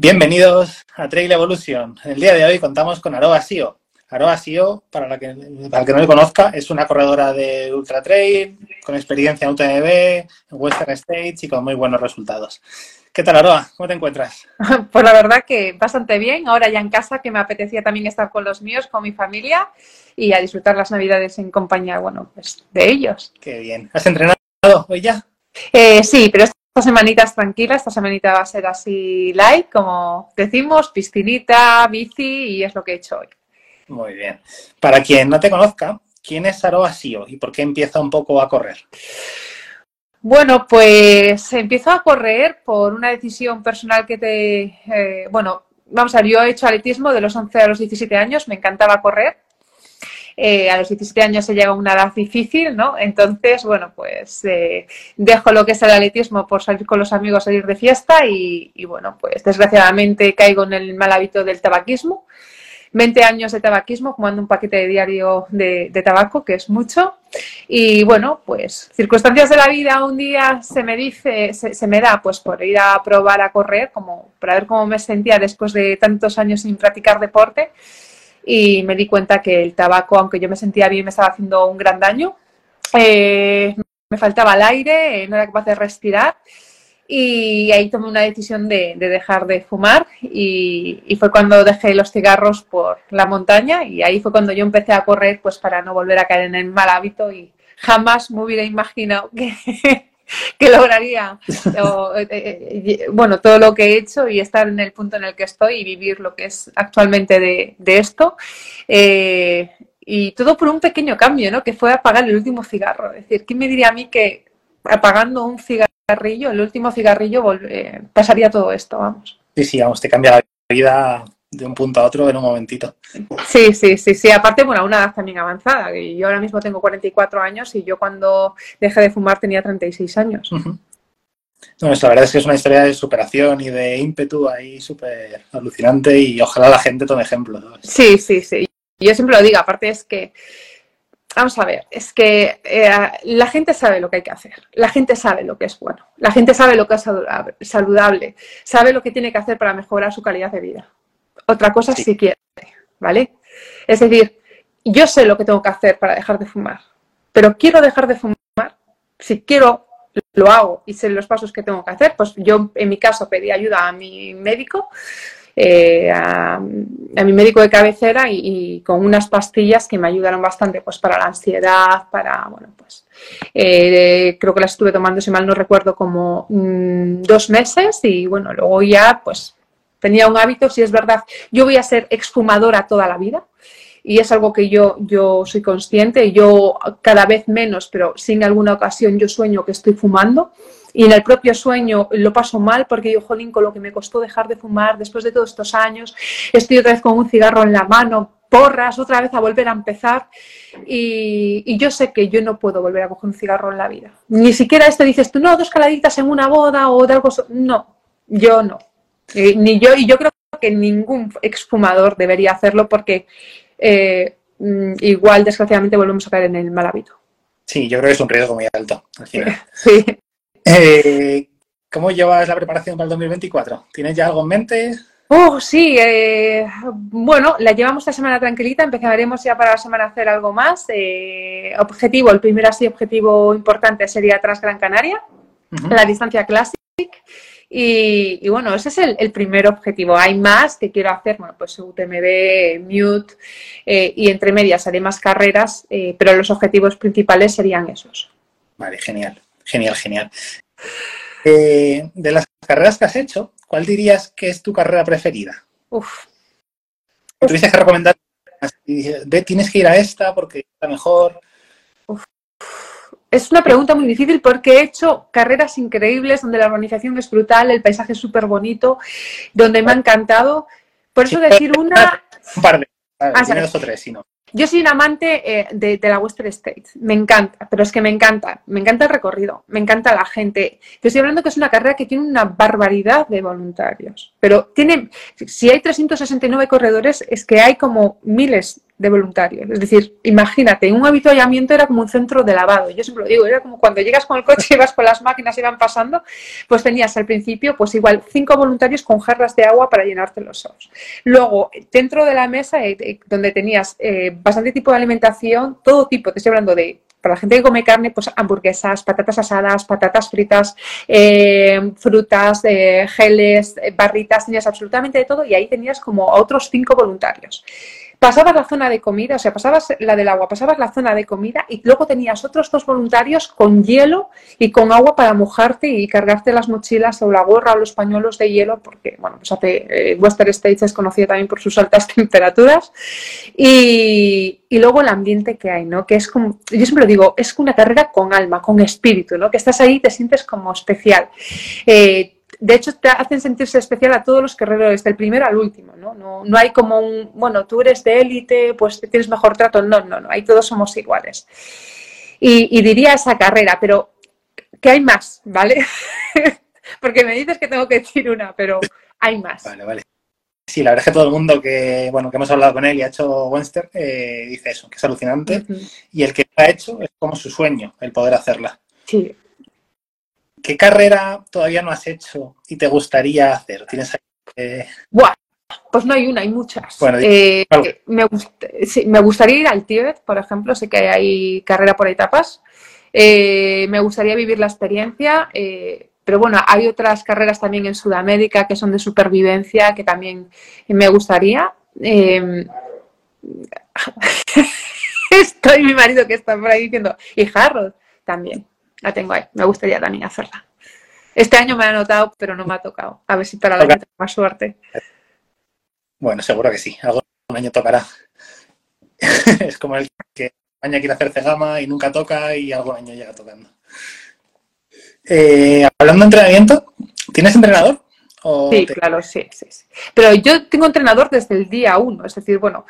Bienvenidos a Trail Evolution. El día de hoy contamos con Aroa Sio. Aroa Sio, para, la que, para el que no le conozca, es una corredora de Ultra Trail, con experiencia en UTMB, en Western States y con muy buenos resultados. ¿Qué tal, Aroa? ¿Cómo te encuentras? Pues la verdad que bastante bien. Ahora ya en casa, que me apetecía también estar con los míos, con mi familia y a disfrutar las navidades en compañía, bueno, pues de ellos. Qué bien. ¿Has entrenado hoy ya? Eh, sí, pero esta semanita es tranquila, esta semanita va a ser así light, como decimos, piscinita, bici y es lo que he hecho hoy. Muy bien. Para quien no te conozca, ¿quién es Aroa Sio y por qué empieza un poco a correr? Bueno, pues empiezo a correr por una decisión personal que te... Eh, bueno, vamos a ver, yo he hecho atletismo de los 11 a los 17 años, me encantaba correr. Eh, a los 17 años se llega a una edad difícil, ¿no? Entonces, bueno, pues eh, dejo lo que es el atletismo por salir con los amigos, salir de fiesta y, bueno, pues desgraciadamente caigo en el mal hábito del tabaquismo 20 años de tabaquismo, fumando un paquete de diario de, de, tabaco, que es mucho. Y bueno, pues circunstancias de la vida, un día se me dice, se, se, me da pues por ir a probar a correr, como para ver cómo me sentía después de tantos años sin practicar deporte. Y me di cuenta que el tabaco, aunque yo me sentía bien, me estaba haciendo un gran daño. Eh, me faltaba el aire, no era capaz de respirar y ahí tomé una decisión de, de dejar de fumar y, y, fue cuando dejé los cigarros por la montaña y ahí fue cuando yo empecé a correr pues para no volver a caer en el mal hábito y jamás me hubiera imaginado que, que lograría o, eh, eh, bueno todo lo que he hecho y estar en el punto en el que estoy y vivir lo que es actualmente de, de esto eh, y todo por un pequeño cambio, ¿no? Que fue apagar el último cigarro. Es decir, ¿quién me diría a mí que apagando un cigarrillo, el último cigarrillo, eh, pasaría todo esto, vamos. Sí, sí, vamos, te cambia la vida de un punto a otro en un momentito. Sí, sí, sí, sí. Aparte, bueno, a una edad también avanzada. Yo ahora mismo tengo 44 años y yo cuando dejé de fumar tenía 36 años. Uh -huh. No, la verdad es que es una historia de superación y de ímpetu ahí súper alucinante y ojalá la gente tome ejemplo. ¿no? Sí, sí, sí. Yo siempre lo digo, aparte es que Vamos a ver, es que eh, la gente sabe lo que hay que hacer, la gente sabe lo que es bueno, la gente sabe lo que es saludable, sabe lo que tiene que hacer para mejorar su calidad de vida. Otra cosa sí. si quiere, ¿vale? Es decir, yo sé lo que tengo que hacer para dejar de fumar, pero quiero dejar de fumar, si quiero lo hago y sé los pasos que tengo que hacer, pues yo en mi caso pedí ayuda a mi médico, eh, a, a, mi médico de cabecera y, y, con unas pastillas que me ayudaron bastante pues para la ansiedad, para, bueno, pues eh, creo que las estuve tomando, si mal no recuerdo, como mmm, dos meses y bueno, luego ya pues tenía un hábito, si es verdad, yo voy a ser exfumadora toda la vida y es algo que yo, yo soy consciente, yo cada vez menos, pero si en alguna ocasión yo sueño que estoy fumando y en el propio sueño lo paso mal porque yo, jolín, con lo que me costó dejar de fumar después de todos estos años, estoy otra vez con un cigarro en la mano, porras, otra vez a volver a empezar y, yo sé que yo no puedo volver a coger un cigarro en la vida. Ni siquiera esto dices tú, no, dos caladitas en una boda o de algo, no, yo no. Eh, ni yo, y yo creo que ningún exfumador debería hacerlo porque eh, igual desgraciadamente volvemos a caer en el mal hábito. Sí, yo creo que es un riesgo muy alto al final. Sí. Eh, ¿Cómo llevas la preparación para el 2024? ¿Tienes ya algo en mente? Oh, sí, eh, bueno, la llevamos esta semana tranquilita, empezaremos ya para la semana a hacer algo más. Eh, objetivo, el primer así objetivo importante sería Transgran Canaria, uh -huh. la distancia Classic. Y, y, bueno, ese es el, el, primer objetivo. Hay más que quiero hacer, bueno, pues UTMB, Mute eh, y entre medias haré más carreras, eh, pero los objetivos principales serían esos. Vale, genial, genial, genial. Eh, de las carreras que has hecho, ¿cuál dirías que es tu carrera preferida? Uf. Tuviste que recomendar, tienes que ir a esta porque está mejor. Uf es una pregunta muy difícil porque he hecho carreras increíbles donde la organización es brutal, el paisaje es súper bonito, donde me ha encantado. Por eso decir una... Un par de... Ah, dos o tres, si no. Yo soy un amante eh, de, de, la Western States, me encanta, pero es que me encanta, me encanta el recorrido, me encanta la gente. Yo estoy hablando que es una carrera que tiene una barbaridad de voluntarios, pero tiene, si hay 369 corredores, es que hay como miles de voluntarios. Es decir, imagínate, un habituallamiento era como un centro de lavado. Yo siempre lo digo, era como cuando llegas con el coche y vas con las máquinas y van pasando, pues tenías al principio, pues igual, cinco voluntarios con jarras de agua para llenarte los ojos. Luego, dentro de la mesa, eh, eh, donde tenías eh, bastante tipo de alimentación, todo tipo, te estoy hablando de para la gente que come carne, pues hamburguesas, patatas asadas, patatas fritas, frutas, geles, barritas, tenías absolutamente de todo y ahí tenías como a otros cinco voluntarios pasabas la zona de comida, o sea, pasabas la del agua, pasabas la zona de comida y luego tenías otros dos voluntarios con hielo y con agua para mojarte y cargarte las mochilas o la gorra o los pañuelos de hielo, porque, bueno, pues hace, eh, Western States es conocida también por sus altas temperaturas. Y, y, luego el ambiente que hay, ¿no? Que es como, yo siempre digo, es una carrera con alma, con espíritu, ¿no? Que estás ahí y te sientes como especial. Eh, de hecho, te hacen sentirse especial a todos los guerreros, desde el primero al último, ¿no? No, no hay como un, bueno, tú eres de élite, pues tienes mejor trato. No, no, no, ahí todos somos iguales. Y, diría esa carrera, pero que hay más, ¿vale? Porque me dices que tengo que decir una, pero hay más. Vale, vale. Sí, la verdad es que todo el mundo que, bueno, que hemos hablado con él y ha hecho Webster eh, dice eso, que es alucinante. Y el que lo ha hecho es como su sueño, el poder hacerla. Sí, ¿Qué carrera todavía no has hecho y te gustaría hacer? ¿Tienes Buah, pues no hay una, hay muchas. Eh, me, gustaría ir al Tíbet, por ejemplo, sé que hay carrera por etapas. Eh, me gustaría vivir la experiencia, eh, pero bueno, hay otras carreras también en Sudamérica que son de supervivencia que también me gustaría. Estoy mi marido que está por ahí diciendo, y Harrod también la tengo ahí. Me gustaría también hacerla. Este año me ha anotado, pero no me ha tocado. A ver si para la año tengo más suerte. Bueno, seguro que sí. Algún año tocará. es como el que año quiere hacer cegama y nunca toca y algún año llega tocando. Eh, hablando de entrenamiento, ¿tienes entrenador? sí, claro, sí, sí, sí, Pero yo tengo entrenador desde el día uno. Es decir, bueno,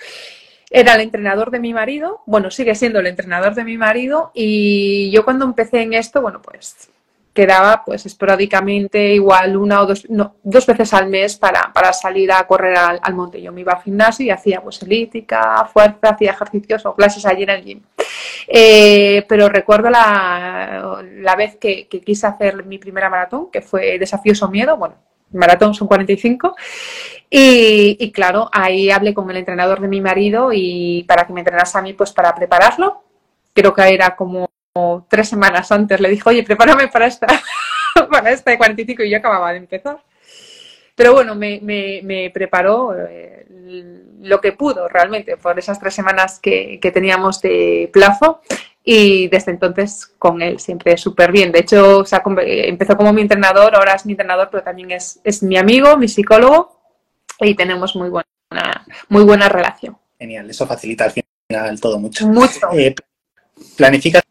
era el entrenador de mi marido, bueno, sigue siendo el entrenador de mi marido y yo cuando empecé en esto, bueno, pues quedaba pues esporádicamente igual una o dos, no, dos veces al mes para, salir a correr al, monte. Yo me iba al gimnasio y hacía pues elíptica, fuerza, hacía ejercicios o clases allí en el gym. Eh, pero recuerdo la, la vez que, que, quise hacer mi primera maratón, que fue Desafíos o Miedo, bueno, maratón son 45. Y, y, claro, ahí hablé con el entrenador de mi marido y para que me entrenase a mí, pues para prepararlo. Creo que era como tres semanas antes. Le dijo, oye, prepárame para esta, para esta de 45 y yo acababa de empezar. Pero bueno, me, me, me preparó eh, lo que pudo realmente por esas tres semanas que, que teníamos de plazo y desde entonces con él siempre súper bien. De hecho, empezó como mi entrenador, ahora es mi entrenador, pero también es, es mi amigo, mi psicólogo y tenemos muy buena, muy buena relación. Genial, eso facilita al final todo mucho. Mucho. Eh, ¿Planificas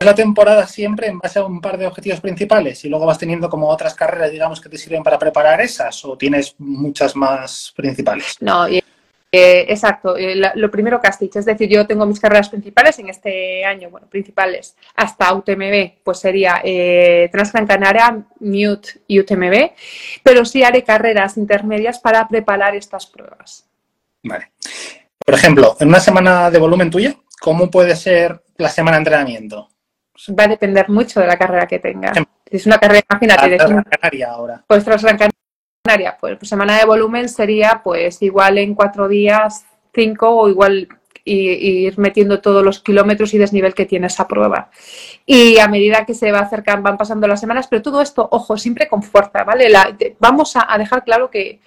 la temporada siempre en base a un par de objetivos principales y luego vas teniendo como otras carreras, digamos, que te sirven para preparar esas o tienes muchas más principales? No, y eh, exacto, eh, lo primero que has dicho, es decir, yo tengo mis carreras principales en este año, bueno, principales hasta UTMB, pues sería eh, Transgran Canaria, Mute y UTMB, pero sí haré carreras intermedias para preparar estas pruebas. Vale. Por ejemplo, en una semana de volumen tuya, ¿cómo puede ser la semana de entrenamiento? Va a depender mucho de la carrera que tengas. Si es una carrera, imagínate, de Canaria ahora. Pues Transgran Canaria pues, pues, semana de volumen sería pues igual en cuatro días, cinco o igual ir metiendo todos los kilómetros y desnivel que tiene esa prueba. Y a medida que se va acercando, van pasando las semanas, pero todo esto, ojo, siempre con fuerza, ¿vale? vamos a, dejar claro que,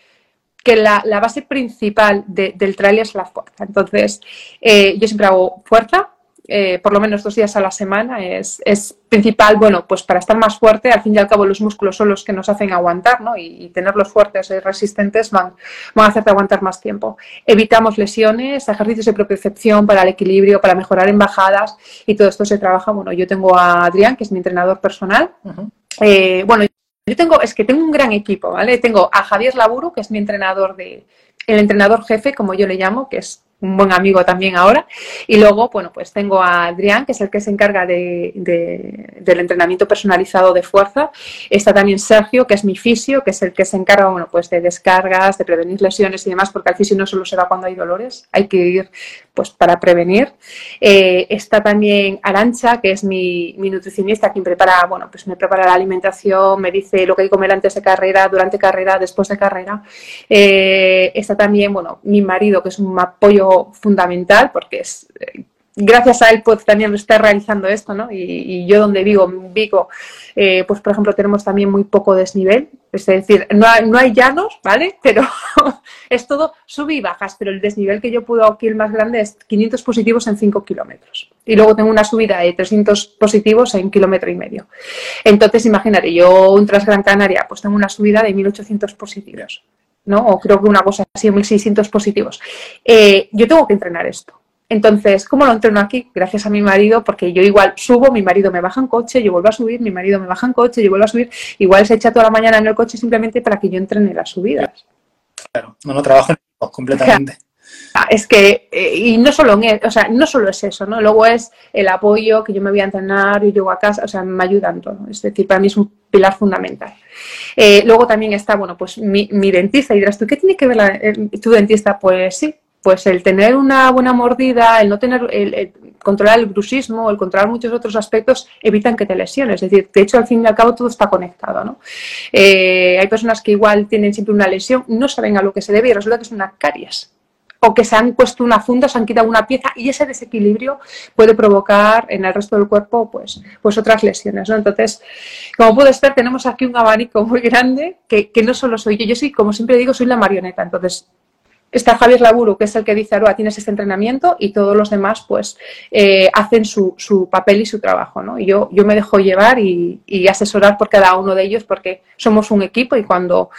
la, base principal del trail es la fuerza. Entonces, eh, yo siempre hago fuerza, eh, por lo menos dos días a la semana es, principal, bueno, pues para estar más fuerte, al fin y al cabo los músculos son los que nos hacen aguantar, ¿no? Y, tenerlos fuertes y resistentes van, van a hacerte aguantar más tiempo. Evitamos lesiones, ejercicios de propiocepción para el equilibrio, para mejorar en bajadas y todo esto se trabaja, bueno, yo tengo a Adrián, que es mi entrenador personal. Eh, bueno, yo tengo, es que tengo un gran equipo, ¿vale? Tengo a Javier Laburu, que es mi entrenador de, el entrenador jefe, como yo le llamo, que es un buen amigo también ahora. Y luego, bueno, pues tengo a Adrián, que es el que se encarga de, del entrenamiento personalizado de fuerza. Está también Sergio, que es mi fisio, que es el que se encarga, bueno, pues de descargas, de prevenir lesiones y demás, porque al fisio no solo se da cuando hay dolores, hay que ir pues para prevenir. Eh, está también Arancha, que es mi, mi, nutricionista, quien prepara, bueno, pues me prepara la alimentación, me dice lo que hay que comer antes de carrera, durante carrera, después de carrera. Eh, está también, bueno, mi marido, que es un apoyo fundamental porque es eh, gracias a él pues también está realizando esto, ¿no? Y, yo donde vivo, Vigo, eh, pues por ejemplo tenemos también muy poco desnivel, es decir, no hay, no hay llanos, ¿vale? Pero es todo sube y bajas, pero el desnivel que yo puedo aquí el más grande es 500 positivos en 5 kilómetros. Y luego tengo una subida de 300 positivos en kilómetro y medio. Entonces, imagínate, yo en Transgran Canaria, pues tengo una subida de 1800 positivos. ¿No? O creo que una cosa así, 1.600 positivos. Eh, yo tengo que entrenar esto. Entonces, ¿cómo lo entreno aquí? Gracias a mi marido, porque yo igual subo, mi marido me baja en coche, yo vuelvo a subir, mi marido me baja en coche, yo vuelvo a subir. Igual se echa toda la mañana en el coche simplemente para que yo entrene las subidas. Claro, no, no trabajo completamente. Es que, eh, y no solo, en, o sea, no solo es eso, ¿no? Luego es el apoyo, que yo me voy a entrenar y llego a casa, o sea, me ayudan todo. Es decir, para mí es un pilar fundamental. Eh, luego también está, bueno, pues mi, dentista, y dirás tú, ¿qué tiene que ver eh, tu dentista? Pues sí, pues el tener una buena mordida, el no tener, el, controlar el bruxismo, el controlar muchos otros aspectos, evitan que te lesiones. Es decir, de hecho, al fin y al cabo todo está conectado, ¿no? hay personas que igual tienen siempre una lesión, no saben a lo que se debe y resulta que es una caries o que se han puesto una funda, se han quitado una pieza y ese desequilibrio puede provocar en el resto del cuerpo pues, pues otras lesiones. ¿no? Entonces, como puedes ver, tenemos aquí un abanico muy grande que, no solo soy yo, yo soy, como siempre digo, soy la marioneta. Entonces, está Javier Laburu, que es el que dice, Aroa, tienes este entrenamiento y todos los demás pues eh, hacen su, su, papel y su trabajo. ¿no? Y yo, yo me dejo llevar y asesorar por cada uno de ellos porque somos un equipo y cuando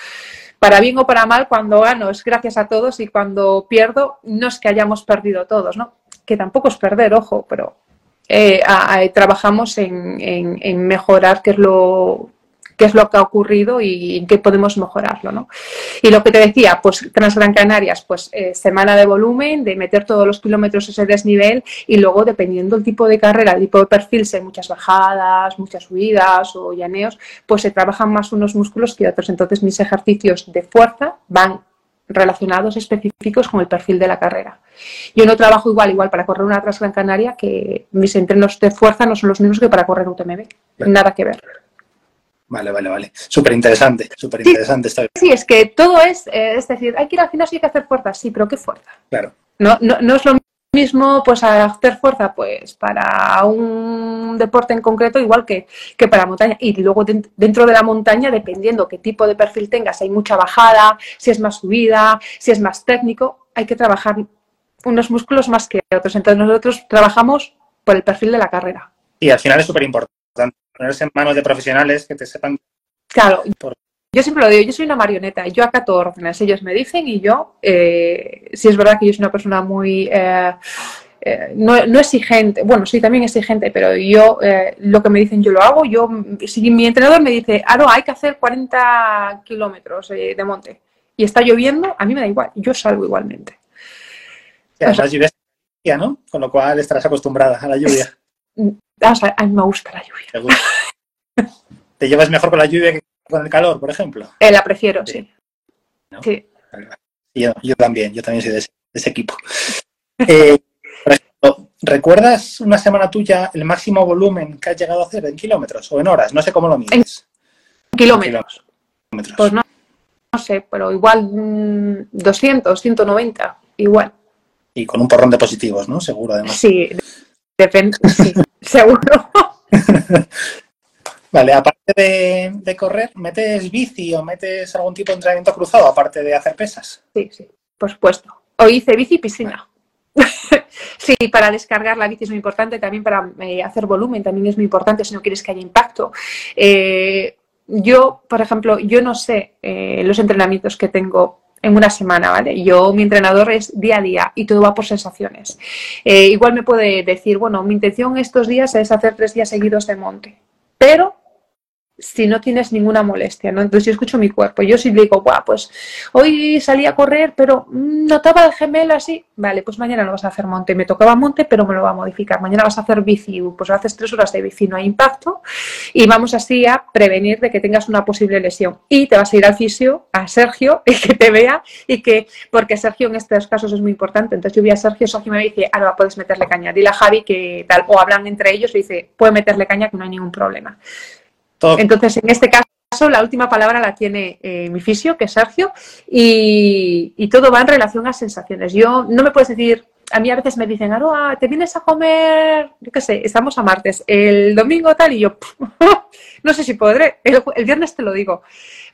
para bien o para mal, cuando gano es gracias a todos y cuando pierdo no es que hayamos perdido todos, ¿no? Que tampoco es perder, ojo, pero eh, trabajamos en, en, mejorar, que es lo qué es lo que ha ocurrido y en qué podemos mejorarlo. ¿no? Y lo que te decía, pues Transgran Canarias, pues eh, semana de volumen, de meter todos los kilómetros ese desnivel y luego dependiendo del tipo de carrera, el tipo de perfil, si hay muchas bajadas, muchas subidas o llaneos, pues se trabajan más unos músculos que otros. Entonces mis ejercicios de fuerza van relacionados específicos con el perfil de la carrera. Yo no trabajo igual, igual para correr una Transgran Canaria que mis entrenos de fuerza no son los mismos que para correr un TMB. Nada que ver. Vale, vale, vale. Súper interesante, súper interesante. Sí, sí, es que todo es, eh, es decir, hay que ir al gimnasio y hay que hacer fuerza, sí, pero ¿qué fuerza? Claro. No, no, no es lo mismo pues hacer fuerza pues para un deporte en concreto igual que, que para montaña y luego dentro de la montaña dependiendo qué tipo de perfil tengas hay mucha bajada si es más subida si es más técnico hay que trabajar unos músculos más que otros entonces nosotros trabajamos por el perfil de la carrera y al final es súper importante ponerse en manos de profesionales que te sepan. Claro. Yo siempre lo digo, yo soy una marioneta, yo acato órdenes, ellos me dicen y yo, eh, si es verdad que yo soy una persona muy, eh, eh, no, exigente, bueno, soy también exigente, pero yo lo que me dicen yo lo hago, yo, si mi entrenador me dice, ah, no, hay que hacer 40 kilómetros de monte y está lloviendo, a mí me da igual, yo salgo igualmente. además lluvia, ¿no? Con lo cual estarás acostumbrada a la lluvia. A mí me gusta la lluvia. ¿Te llevas mejor con la lluvia que con el calor, por ejemplo? Eh, la prefiero, sí. sí. Yo, también, yo también soy de ese, equipo. Eh, ¿recuerdas una semana tuya el máximo volumen que has llegado a hacer en kilómetros o en horas? No sé cómo lo mides. En kilómetros. Pues no, no sé, pero igual 200, mm, 190, igual. Y con un porrón de positivos, ¿no? Seguro, además. Sí, Depende, sí, seguro. Vale, aparte de, correr, ¿metes bici o metes algún tipo de entrenamiento cruzado aparte de hacer pesas? Sí, sí, por supuesto. O hice bici y piscina. sí, para descargar la bici es muy importante, también para eh, hacer volumen también es muy importante si no quieres que haya impacto. Eh, yo, por ejemplo, yo no sé eh, los entrenamientos que tengo en una semana, ¿vale? Yo, mi entrenador es día a día y todo va por sensaciones. Eh, igual me puede decir, bueno, mi intención estos días es hacer tres días seguidos de monte, pero si no tienes ninguna molestia, ¿no? Entonces yo escucho mi cuerpo. Yo sí digo, Buah, pues hoy salí a correr, pero notaba el gemelo así. Vale, pues mañana no vas a hacer monte. Me tocaba monte, pero me lo va a modificar. Mañana vas a hacer bici, pues haces tres horas de bici, no hay impacto. Y vamos así a prevenir de que tengas una posible lesión. Y te vas a ir al fisio, a Sergio, y que te vea, y que, porque Sergio en estos casos es muy importante. Entonces yo vi a Sergio, Sergio me dice, ah, no, puedes meterle caña. Dile a Javi que tal, o hablan entre ellos y dice, puede meterle caña que no hay ningún problema. Entonces, en este caso, la última palabra la tiene eh, mi fisio, que es Sergio, y, todo va en relación a sensaciones. Yo no me puedes decir, a mí a veces me dicen, Aroa, ¿te vienes a comer? Yo qué sé, estamos a martes, el domingo tal, y yo, no sé si podré, el, viernes te lo digo,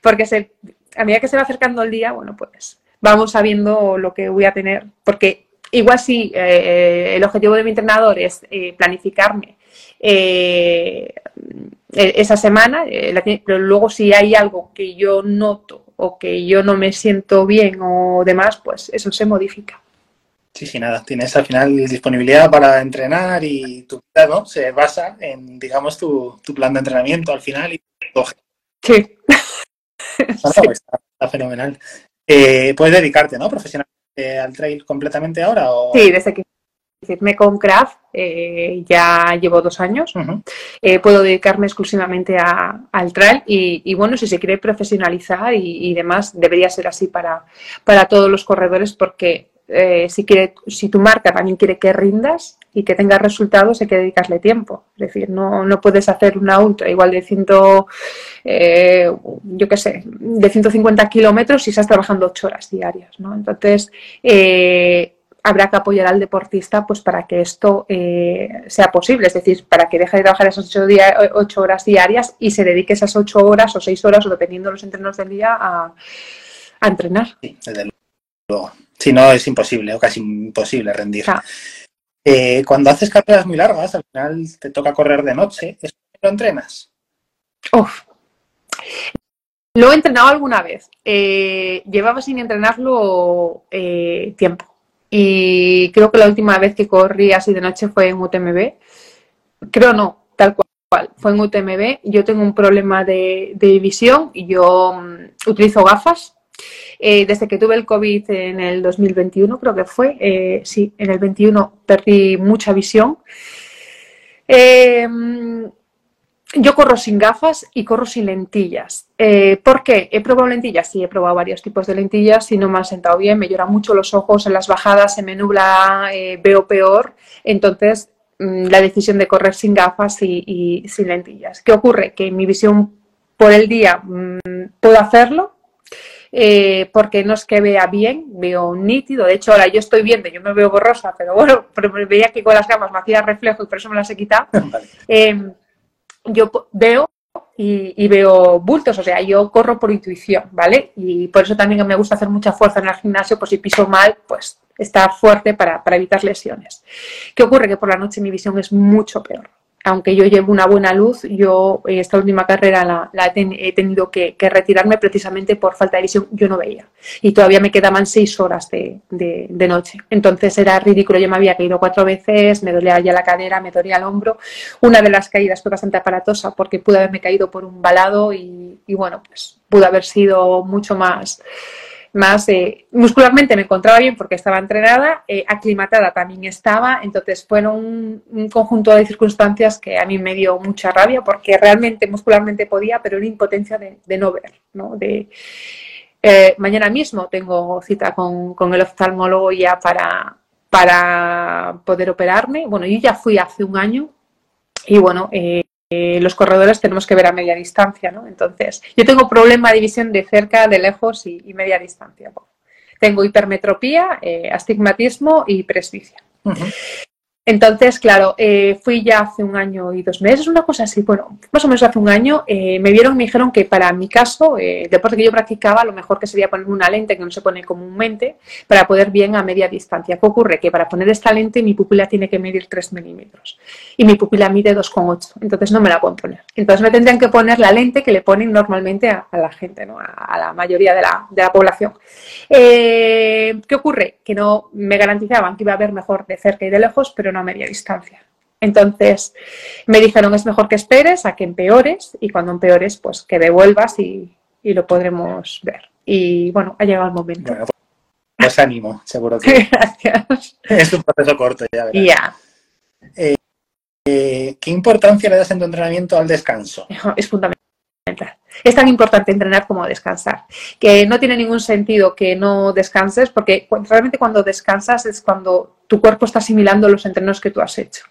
porque se, a medida que se va acercando el día, bueno, pues vamos sabiendo lo que voy a tener, porque igual si eh, el objetivo de mi entrenador es eh, planificarme eh, e-, esa semana, eh, pero luego si hay algo que yo noto o que yo no me siento bien o demás, pues eso se modifica. Sí, sí, nada. Tienes al final disponibilidad para entrenar y tu plan se basa en, digamos, tu, plan de entrenamiento al final. Y... Sí. Está, fenomenal. Eh, puedes dedicarte, ¿no? Profesionalmente al trail completamente ahora. O... Sí, desde que me con Craft eh, ya llevo dos años. Eh, puedo dedicarme exclusivamente al trail y, bueno, si se quiere profesionalizar y, demás, debería ser así para, para todos los corredores porque eh, si, quiere, si tu marca también quiere que rindas y que tengas resultados, hay que dedicarle tiempo. Es decir, no, no puedes hacer una ultra igual de ciento, yo qué sé, de 150 kilómetros si estás trabajando ocho horas diarias, ¿no? Entonces, habrá que apoyar al deportista pues para que esto eh, sea posible, es decir, para que deje de trabajar esas ocho, horas diarias y se dedique esas ocho horas o seis horas o dependiendo de los entrenos del día a, entrenar. Sí, desde luego. Si no, es imposible o casi imposible rendir. Eh, cuando haces carreras muy largas, al final te toca correr de noche, ¿eso lo entrenas? Uf. Lo he entrenado alguna vez. Eh, llevaba sin entrenarlo tiempo y creo que la última vez que corrí así de noche fue en UTMB. Creo no, tal cual, fue en UTMB. Yo tengo un problema de, visión y yo mm, utilizo gafas. Eh, desde que tuve el COVID en el 2021, creo que fue, eh, sí, en el 21 perdí mucha visión. Eh, yo corro sin gafas y corro sin lentillas. Eh, ¿Por qué? ¿He probado lentillas? Sí, he probado varios tipos de lentillas y no me han sentado bien. Me lloran mucho los ojos en las bajadas, se me nubla, eh, veo peor. Entonces, mm, la decisión de correr sin gafas y, sin lentillas. ¿Qué ocurre? Que mi visión por el día mm, puedo hacerlo, eh, porque no es que vea bien, veo nítido. De hecho, ahora yo estoy viendo, yo me veo borrosa, pero bueno, pero veía que con las gafas me hacía reflejo y por eso me las he quitado. yo veo y, veo bultos, o sea, yo corro por intuición, ¿vale? Y por eso también me gusta hacer mucha fuerza en el gimnasio, pues si piso mal, pues estar fuerte para, para evitar lesiones. ¿Qué ocurre? Que por la noche mi visión es mucho peor aunque yo llevo una buena luz, yo eh, esta última carrera la, he tenido que, retirarme precisamente por falta de visión. Yo no veía. Y todavía me quedaban seis horas de, noche. Entonces era ridículo. Yo me había caído cuatro veces, me dolía ya la cadera, me dolía el hombro. Una de las caídas fue bastante aparatosa porque pude haberme caído por un balado y, y bueno, pues pudo haber sido mucho más más eh, muscularmente me encontraba bien porque estaba entrenada, eh, aclimatada también estaba, entonces fueron un, conjunto de circunstancias que a mí me dio mucha rabia porque realmente muscularmente podía, pero era impotencia de, no ver, ¿no? De, eh, mañana mismo tengo cita con, el oftalmólogo ya para, para poder operarme. Bueno, yo ya fui hace un año y bueno, eh, los corredores tenemos que ver a media distancia, ¿no? Entonces, yo tengo problema de visión de cerca, de lejos y, media distancia. tengo hipermetropía, eh, astigmatismo y presbicia. Entonces, claro, eh, fui ya hace un año y dos meses, una cosa así, bueno, más o menos hace un año, eh, me vieron y me dijeron que para mi caso, eh, el deporte que yo practicaba, lo mejor que sería poner una lente que no se pone comúnmente para poder bien a media distancia. ¿Qué ocurre? Que para poner esta lente mi pupila tiene que medir 3 milímetros y mi pupila mide 2,8, entonces no me la puedo poner. Entonces me tendrían que poner la lente que le ponen normalmente a, la gente, ¿no? a, la mayoría de la, de la población. ¿Qué ocurre? Que no me garantizaban que iba a ver mejor de cerca y de lejos, pero no a media distancia. Entonces me dijeron es mejor que esperes a que empeores y cuando empeores pues que devuelvas y, lo podremos ver. Y bueno, ha llegado el momento. Bueno, pues ánimo, seguro que Gracias. es un proceso corto ya. Ya. Eh, eh, ¿Qué importancia le das en tu entrenamiento al descanso? Es fundamental. Es tan importante entrenar como descansar. Que no tiene ningún sentido que no descanses, porque realmente cuando descansas es cuando tu cuerpo está asimilando los entrenos que tú has hecho.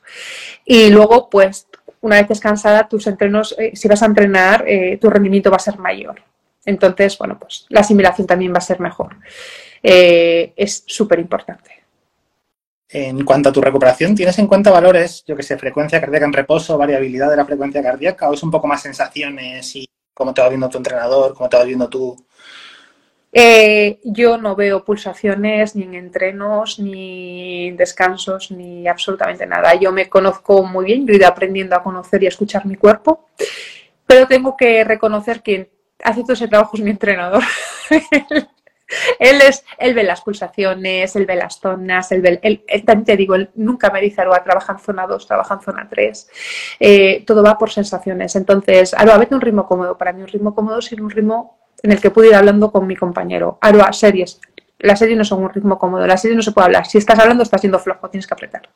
Y luego, pues, una vez descansada, tus entrenos, eh, si vas a entrenar, eh, tu rendimiento va a ser mayor. Entonces, bueno, pues la asimilación también va a ser mejor. Eh, es súper importante. En cuanto a tu recuperación, ¿tienes en cuenta valores, yo que sé, frecuencia cardíaca en reposo, variabilidad de la frecuencia cardíaca, o es un poco más sensaciones y cómo te va viendo tu entrenador, cómo te va viendo tú? Eh, yo no veo pulsaciones ni en entrenos, ni descansos, ni absolutamente nada. Yo me conozco muy bien, yo he ido aprendiendo a conocer y a escuchar mi cuerpo, pero tengo que reconocer que hace todo ese trabajo es mi entrenador. él es, él ve las pulsaciones, él ve las zonas, él ve, él, también te digo, él nunca me dice, Aroa, trabaja en zona 2, trabaja en zona 3. Eh, todo va por sensaciones. Entonces, Aroa, vete un ritmo cómodo. Para mí un ritmo cómodo es un ritmo en el que puedo ir hablando con mi compañero. Aroa, series. Las series no son un ritmo cómodo, las series no se puede hablar. Si estás hablando, estás siendo flojo, tienes que apretar.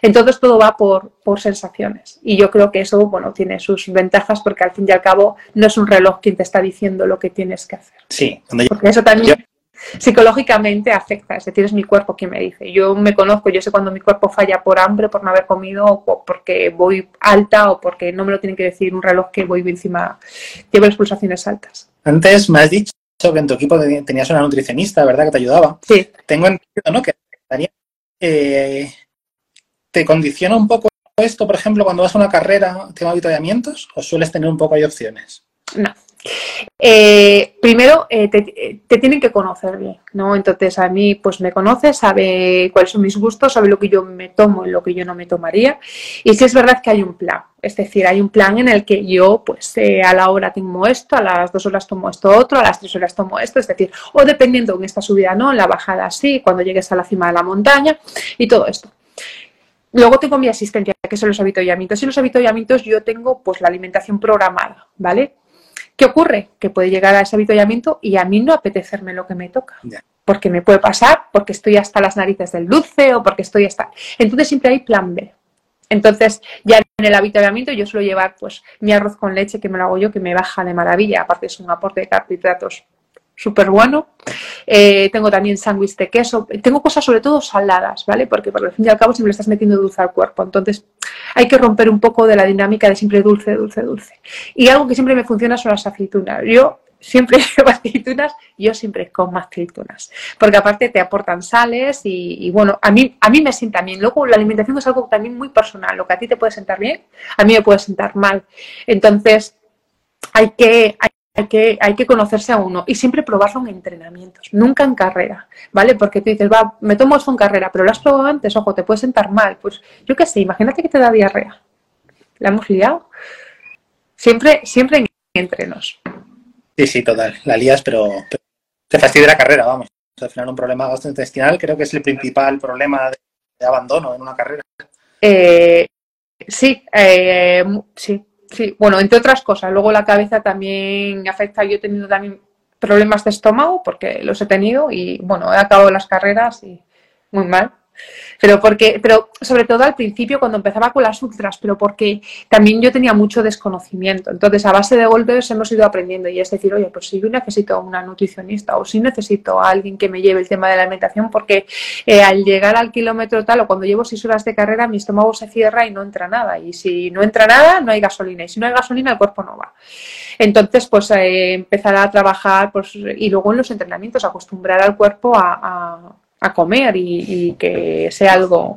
Entonces todo va por, por sensaciones. Y yo creo que eso, bueno, tiene sus ventajas porque al fin y al cabo no es un reloj quien te está diciendo lo que tienes que hacer. Sí, porque eso también psicológicamente afecta, es decir, es mi cuerpo quien me dice. Yo me conozco, yo sé cuando mi cuerpo falla por hambre, por no haber comido, o porque voy alta, o porque no me lo tiene que decir un reloj que voy encima, llevo las pulsaciones altas. Antes me has dicho que en tu equipo tenías una nutricionista, ¿verdad? Que te ayudaba. Sí. Tengo entendido, ¿no? Que eh, te condiciona un poco esto, por ejemplo, cuando vas a una carrera, tema avituallamientos, o sueles tener un poco de opciones? No, eh, primero, eh, te, tienen que conocer bien, ¿no? Entonces, a mí, pues me conoce, sabe cuáles son mis gustos, sabe lo que yo me tomo y lo que yo no me tomaría. Y si es verdad que hay un plan, es decir, hay un plan en el que yo, pues, eh, a la hora tengo esto, a las dos horas tomo esto otro, a las tres horas tomo esto, es decir, o dependiendo en esta subida, ¿no? En la bajada sí, cuando llegues a la cima de la montaña y todo esto. Luego tengo mi asistencia, que son los habituallamientos. Y los habituallamientos yo tengo pues la alimentación programada, ¿vale? ¿Qué ocurre? Que puede llegar a ese avituallamiento y a mí no apetecerme lo que me toca. Porque me puede pasar, porque estoy hasta las narices del dulce o porque estoy hasta... Entonces siempre hay plan B. Entonces, ya en el avituallamiento yo suelo llevar pues mi arroz con leche que me lo hago yo, que me baja de maravilla. Aparte es un aporte de carbohidratos súper bueno. Eh, tengo también sándwich de queso. Tengo cosas sobre todo saladas, ¿vale? Porque por el fin y al cabo siempre estás metiendo dulce al cuerpo. Entonces hay que romper un poco de la dinámica de siempre dulce, dulce, dulce. Y algo que siempre me funciona son las aceitunas. Yo siempre llevo aceitunas, yo siempre como aceitunas. Porque aparte te aportan sales y, bueno, a mí, a mí me sienta bien. Luego la alimentación es algo también muy personal. Lo que a ti te puede sentar bien, a mí me puede sentar mal. Entonces hay que, que, hay que conocerse a uno y siempre probarlo en entrenamientos, nunca en carrera, ¿vale? Porque tú dices, va, me tomo esto en carrera, pero lo has probado antes, ojo, te puede sentar mal. Pues yo qué sé, imagínate que te da diarrea. ¿La hemos liado? Siempre, siempre en entrenos. Sí, sí, total. La lías, pero, te fastidia la carrera, vamos. al final un problema gastrointestinal creo que es el principal problema de, abandono en una carrera. Eh, sí, eh, sí, Sí, bueno, entre otras cosas. Luego la cabeza también afecta. Yo he tenido también problemas de estómago porque los he tenido y bueno, he acabado las carreras y muy mal. Pero porque, pero sobre todo al principio cuando empezaba con las ultras, pero porque también yo tenía mucho desconocimiento. Entonces, a base de golpes hemos ido aprendiendo y es decir, oye, pues si yo necesito una nutricionista o si necesito a alguien que me lleve el tema de la alimentación, porque eh, al llegar al kilómetro tal o cuando llevo seis horas de carrera, mi estómago se cierra y no entra nada. Y si no entra nada, no hay gasolina. Y si no hay gasolina, el cuerpo no va. Entonces, pues eh, empezar a trabajar pues, y luego en los entrenamientos, acostumbrar al cuerpo a a comer y, que sea algo,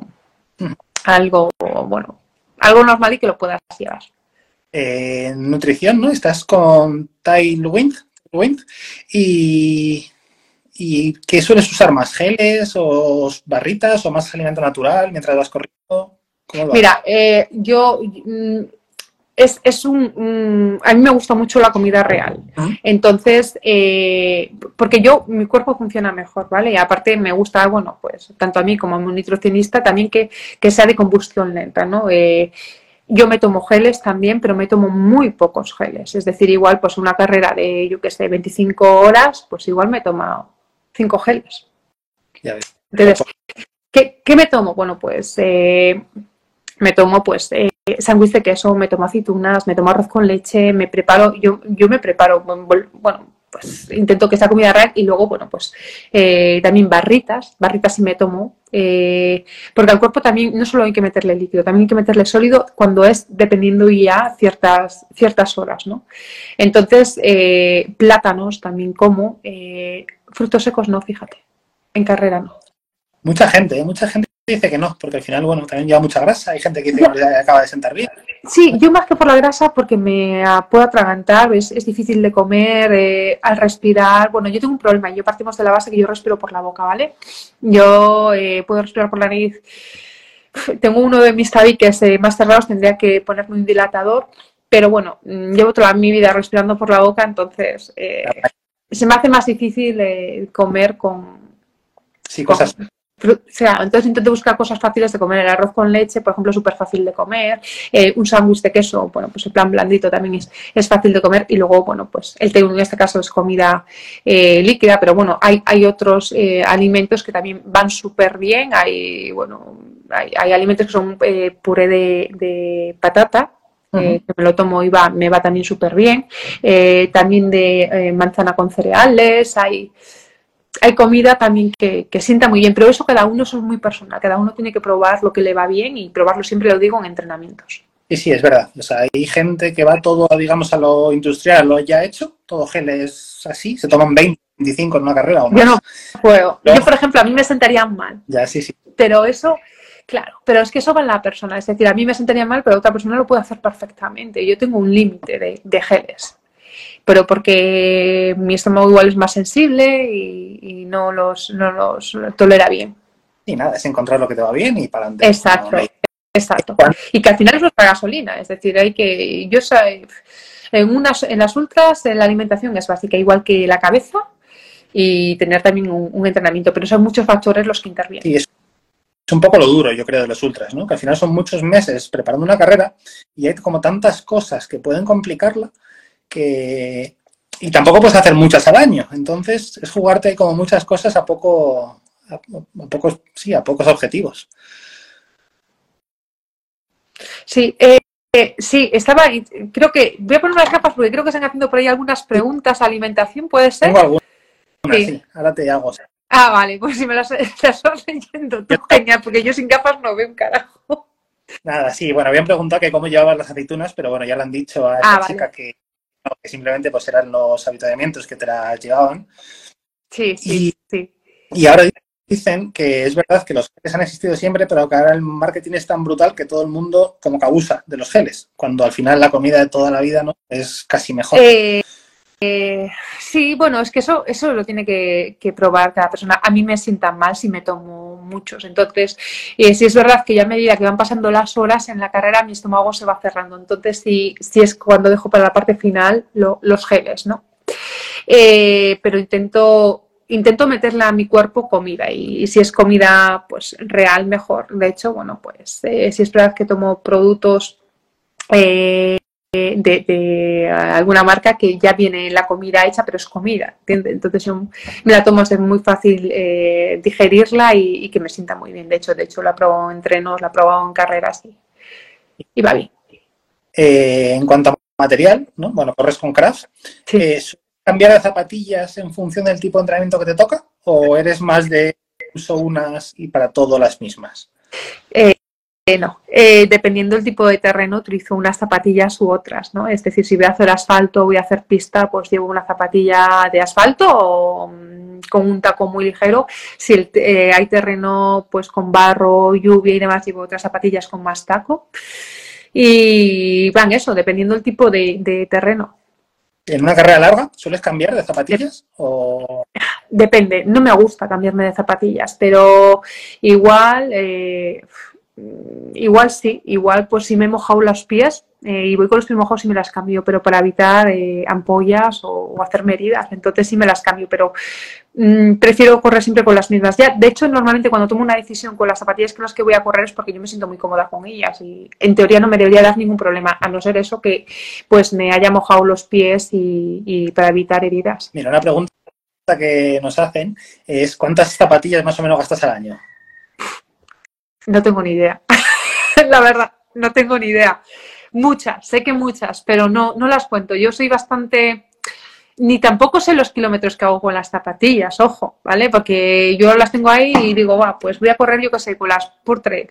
algo, bueno, algo normal y que lo puedas llevar. Eh, nutrición, ¿no? Estás con Tailwind, y, y ¿qué sueles usar más? ¿Geles o barritas o más alimento natural mientras vas corriendo? Mira, eh, yo mm, es, es un, A mí me gusta mucho la comida real. Entonces, eh, porque yo, mi cuerpo funciona mejor, ¿vale? Y aparte me gusta, bueno, pues tanto a mí como a un nutricionista también que, que sea de combustión lenta, ¿no? Eh, yo me tomo geles también, pero me tomo muy pocos geles. Es decir, igual pues una carrera de, yo qué sé, 25 horas, pues igual me tomo 5 geles. Ya ves. Entonces, ¿qué, ¿qué, me tomo? Bueno, pues eh, me tomo pues eh, sándwich de queso, me tomo aceitunas, me tomo arroz con leche, me preparo, yo, yo me preparo, bueno, pues intento que sea comida real y luego, bueno, pues eh, también barritas, barritas sí me tomo, eh, porque al cuerpo también no solo hay que meterle líquido, también hay que meterle sólido cuando es dependiendo ya ciertas, ciertas horas, ¿no? Entonces, eh, plátanos también como, frutos secos no, fíjate, en carrera no. Mucha gente, mucha gente dice que no, porque al final, bueno, también lleva mucha grasa. Hay gente que dice que acaba de sentar bien. Sí, yo más que por la grasa, porque me puedo atragantar, es, es difícil de comer, eh, al respirar. Bueno, yo tengo un problema, yo partimos de la base que yo respiro por la boca, ¿vale? Yo eh, puedo respirar por la nariz. Tengo uno de mis tabiques eh, más cerrados, tendría que ponerme un dilatador, pero bueno, mm, llevo toda mi vida respirando por la boca, entonces se me hace más difícil comer con. Sí, cosas o sea, entonces intento buscar cosas fáciles de comer. El arroz con leche, por ejemplo, es súper fácil de comer. Eh, un sándwich de queso, bueno, pues el plan blandito también es, es, fácil de comer. Y luego, bueno, pues el té en este caso es comida eh, líquida, pero bueno, hay, hay otros eh, alimentos que también van súper bien. Hay, bueno, hay, hay, alimentos que son puré de, de patata, que me lo tomo y va, me va también súper bien. también de manzana con cereales, hay hay comida también que, sienta muy bien, pero eso cada uno es muy personal, cada uno tiene que probar lo que le va bien y probarlo siempre lo digo en entrenamientos. Sí, sí, es verdad. O sea, hay gente que va todo, digamos, a lo industrial, lo ya hecho, todo gel es así, se toman 20, 25 en una carrera o más. Yo no puedo. Yo, por ejemplo, a mí me sentaría mal. Ya, sí, sí. Pero eso, claro, pero es que eso va en la persona. Es decir, a mí me sentaría mal, pero otra persona lo puede hacer perfectamente. Yo tengo un límite de, de geles pero porque mi estómago igual es más sensible y, no, los, no los tolera bien. Y nada, es encontrar lo que te va bien y para adelante. Exacto, exacto. Y que al final es nuestra gasolina, es decir, hay que, yo sé, en, unas, en las ultras la alimentación es básica, igual que la cabeza y tener también un, entrenamiento, pero son muchos factores los que intervienen. Sí, es, es un poco lo duro, yo creo, de los ultras, ¿no? Que al final son muchos meses preparando una carrera y hay como tantas cosas que pueden complicarla que... Y tampoco puedes hacer muchas al año. Entonces es jugarte como muchas cosas a poco, a, pocos, sí, a pocos objetivos. Sí, eh, eh, sí, estaba, creo que, voy a poner unas gafas porque creo que están haciendo por ahí algunas preguntas alimentación, ¿puede ser? Tengo algunas, sí. ahora te hago. Ah, vale, pues si me las, estás leyendo tú, genial, porque yo sin gafas no veo un carajo. Nada, sí, bueno, habían preguntado que cómo llevabas las aceitunas, pero bueno, ya le han dicho a ah, chica que, que simplemente pues eran los habituamientos que te las llevaban. Sí, sí, y, sí. Y ahora dicen que es verdad que los geles han existido siempre, pero que ahora el marketing es tan brutal que todo el mundo como que abusa de los geles, cuando al final la comida de toda la vida no es casi mejor. Eh, eh, sí, bueno, es que eso, eso lo tiene que, probar cada persona. A mí me sientan mal si me tomo muchos. Entonces, eh, si es verdad que ya a medida que van pasando las horas en la carrera, mi estómago se va cerrando. Entonces, sí, sí es cuando dejo para la parte final los geles, ¿no? Eh, pero intento intento meterle a mi cuerpo comida y, si es comida pues real mejor de hecho bueno pues si es verdad que tomo productos de, alguna marca que ya viene la comida hecha, pero es comida. Entonces me la tomo, es muy fácil eh, digerirla y, que me sienta muy bien. De hecho, de hecho la probado en entrenos, la he probado en carreras y, va bien. Eh, en cuanto a material, ¿no? Bueno, corres con craft. Eh, ¿Cambiar de zapatillas en función del tipo de entrenamiento que te toca? ¿O eres más de uso unas y para todo las mismas? Eh, no, eh, dependiendo del tipo de terreno utilizo unas zapatillas u otras, ¿no? Es decir, si voy a hacer asfalto, voy a hacer pista, pues llevo una zapatilla de asfalto o mm, con un taco muy ligero. Si eh, hay terreno pues con barro, lluvia y demás, llevo otras zapatillas con más taco. Y van eso, dependiendo del tipo de, terreno. ¿En una carrera larga sueles cambiar de zapatillas? O... Depende, no me gusta cambiarme de zapatillas, pero igual Igual sí, igual pues si me he mojado los pies, eh, y voy con los primojos y me las cambio, pero para evitar eh, ampollas o, hacerme heridas, entonces sí me las cambio, pero mm, prefiero correr siempre con las mismas. Ya, de hecho, normalmente cuando tomo una decisión con las zapatillas con las que voy a correr es porque yo me siento muy cómoda con ellas y en teoría no me debería dar ningún problema, a no ser eso que pues me haya mojado los pies y para evitar heridas. Mira, una pregunta que nos hacen es ¿cuántas zapatillas más o menos gastas al año? No tengo ni idea. La verdad, no tengo ni idea. Muchas, sé que muchas, pero no, no las cuento. Yo soy bastante ni tampoco sé los kilómetros que hago con las zapatillas, ojo, ¿vale? Porque yo las tengo ahí y digo, va, pues voy a correr yo que sé, con las por trail.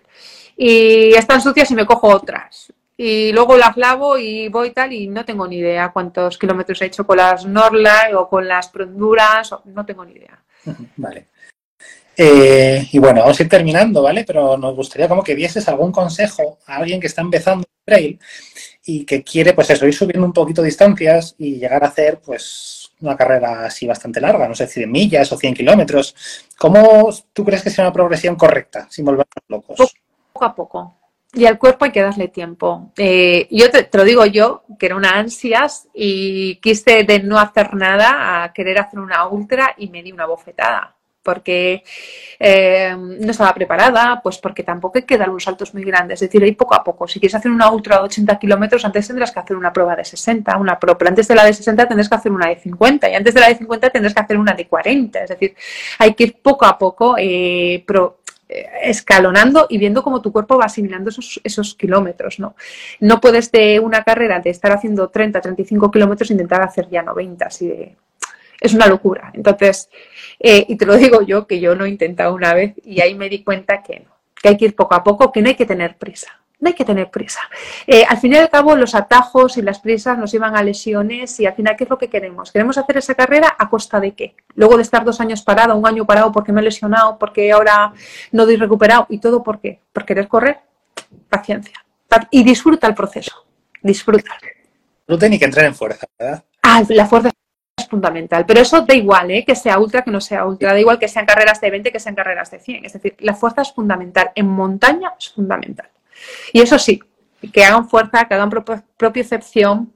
Y están sucias y me cojo otras. Y luego las lavo y voy tal y no tengo ni idea cuántos kilómetros he hecho con las Norlai o con las Pronduras, no tengo ni idea. Vale. Eh, y bueno, vamos a ir terminando, ¿vale? Pero nos gustaría como que dieses algún consejo a alguien que está empezando el trail y que quiere, pues eso, ir subiendo un poquito distancias y llegar a hacer, pues, una carrera así bastante larga, no sé, 100 millas o 100 kilómetros. ¿Cómo tú crees que sea una progresión correcta, sin volvernos locos? Poco a poco. Y al cuerpo hay que darle tiempo. Eh, yo te, te, lo digo yo, que era una ansias y quise de no hacer nada a querer hacer una ultra y me di una bofetada porque eh, no estaba preparada, pues porque tampoco hay que dar unos saltos muy grandes, es decir, ahí poco a poco. Si quieres hacer una ultra de 80 kilómetros, antes tendrás que hacer una prueba de 60, una pro, pero antes de la de 60 tendrás que hacer una de 50 y antes de la de 50 tendrás que hacer una de 40, es decir, hay que ir poco a poco eh, pro, eh, escalonando y viendo cómo tu cuerpo va asimilando esos, kilómetros, ¿no? No puedes de una carrera de estar haciendo 30, 35 kilómetros intentar hacer ya 90, así de es una locura. Entonces, eh, y te lo digo yo, que yo lo he intentado una vez y ahí me di cuenta que no, que hay que ir poco a poco, que no hay que tener prisa. No hay que tener prisa. Eh, al fin y al cabo, los atajos y las prisas nos llevan a lesiones y al final, ¿qué es lo que queremos? ¿Queremos hacer esa carrera a costa de qué? Luego de estar dos años parado, un año parado porque me he lesionado, porque ahora no doy recuperado y todo ¿por qué? ¿Por querer correr? Paciencia. Y disfruta el proceso. Disfruta. No tiene que entrar en fuerza, ¿verdad? Ah, la fuerza fundamental. Pero eso da igual, ¿eh? que sea ultra, que no sea ultra, da igual que sean carreras de 20, que sean carreras de 100. Es decir, la fuerza es fundamental. En montaña es fundamental. Y eso sí, que hagan fuerza, que hagan propiocepción,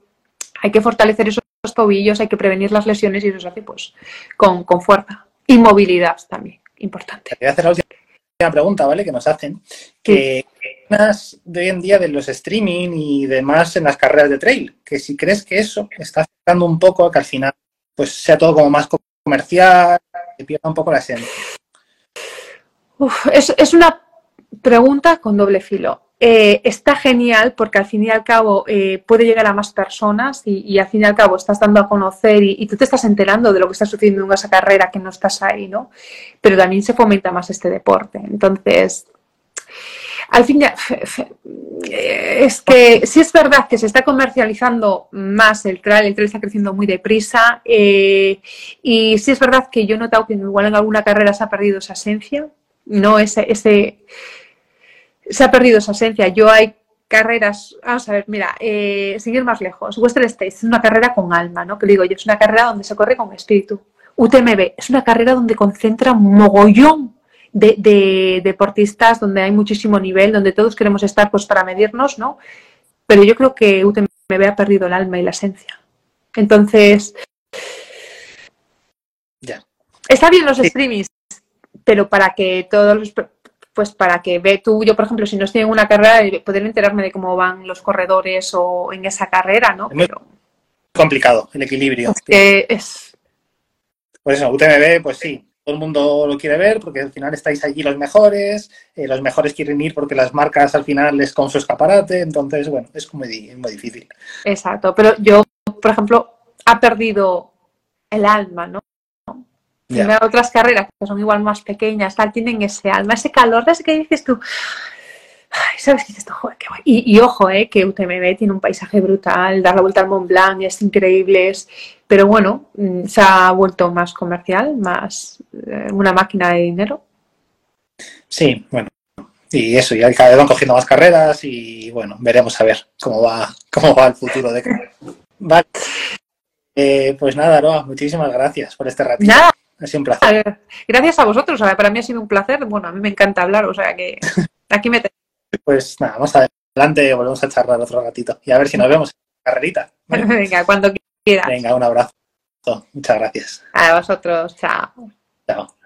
hay que fortalecer esos tobillos, hay que prevenir las lesiones y eso se hace pues con, con fuerza. Y movilidad también, importante. Voy a hacer la última pregunta, ¿vale? Que nos hacen. Que más de hoy en día de los streaming y demás en las carreras de trail, que si crees que eso está afectando un poco a que al final pues sea todo como más comercial, que pierda un poco la esencia. es, una pregunta con doble filo. Eh, está genial porque al fin y al cabo eh, puede llegar a más personas y, al fin y al cabo estás dando a conocer y, tú te estás enterando de lo que está sucediendo en esa carrera que no estás ahí, ¿no? Pero también se fomenta más este deporte. Entonces, al fin es que sí es verdad que se está comercializando más el trail, el trail está creciendo muy deprisa eh, y sí es verdad que yo he notado que igual en alguna carrera se ha perdido esa esencia, no ese, ese se ha perdido esa esencia. Yo hay carreras, vamos a ver, mira, eh, seguir más lejos. Western States es una carrera con alma, ¿no? Que digo yo, es una carrera donde se corre con espíritu. UTMB es una carrera donde concentra mogollón de, deportistas donde hay muchísimo nivel, donde todos queremos estar pues para medirnos, ¿no? Pero yo creo que UTMB ha perdido el alma y la esencia. Entonces, ya. está bien los streamings, pero para que todos los pues para que ve tú, yo por ejemplo, si no estoy en una carrera, poder enterarme de cómo van los corredores o en esa carrera, ¿no? Es complicado el equilibrio. Es, es... Pues eso, UTMB, pues sí, todo el mundo lo quiere ver porque al final estáis allí los mejores, eh, los mejores quieren ir porque las marcas al final les con su escaparate, entonces, bueno, es muy, muy difícil. Exacto, pero yo, por ejemplo, ha perdido el alma, ¿no? Yeah. Otras carreras que son igual más pequeñas, tal, tienen ese alma, ese calor, ese que dices tú? ¿Sabes qué es esto? Joder, qué guay. Y, y, ojo, eh, que UTMB tiene un paisaje brutal, dar la vuelta al Mont Blanc es increíble, pero bueno, mm, se ha vuelto más comercial, más eh, una máquina de dinero. Sí, bueno. Y eso, ya cada vez van cogiendo más carreras y bueno, veremos a ver cómo va, cómo va el futuro de Vale. Eh, pues nada, Aroa, muchísimas gracias por este ratito. Nada. Ha sido un placer. Gracias a vosotros, para mí ha sido un placer. Bueno, a mí me encanta hablar, o sea que aquí me Pues nada, vamos a adelante volvemos a charlar otro ratito y a ver si nos vemos en la carrerita. Venga, cuando quieras. Venga, un abrazo. Muchas gracias. A vosotros, chao. Chao.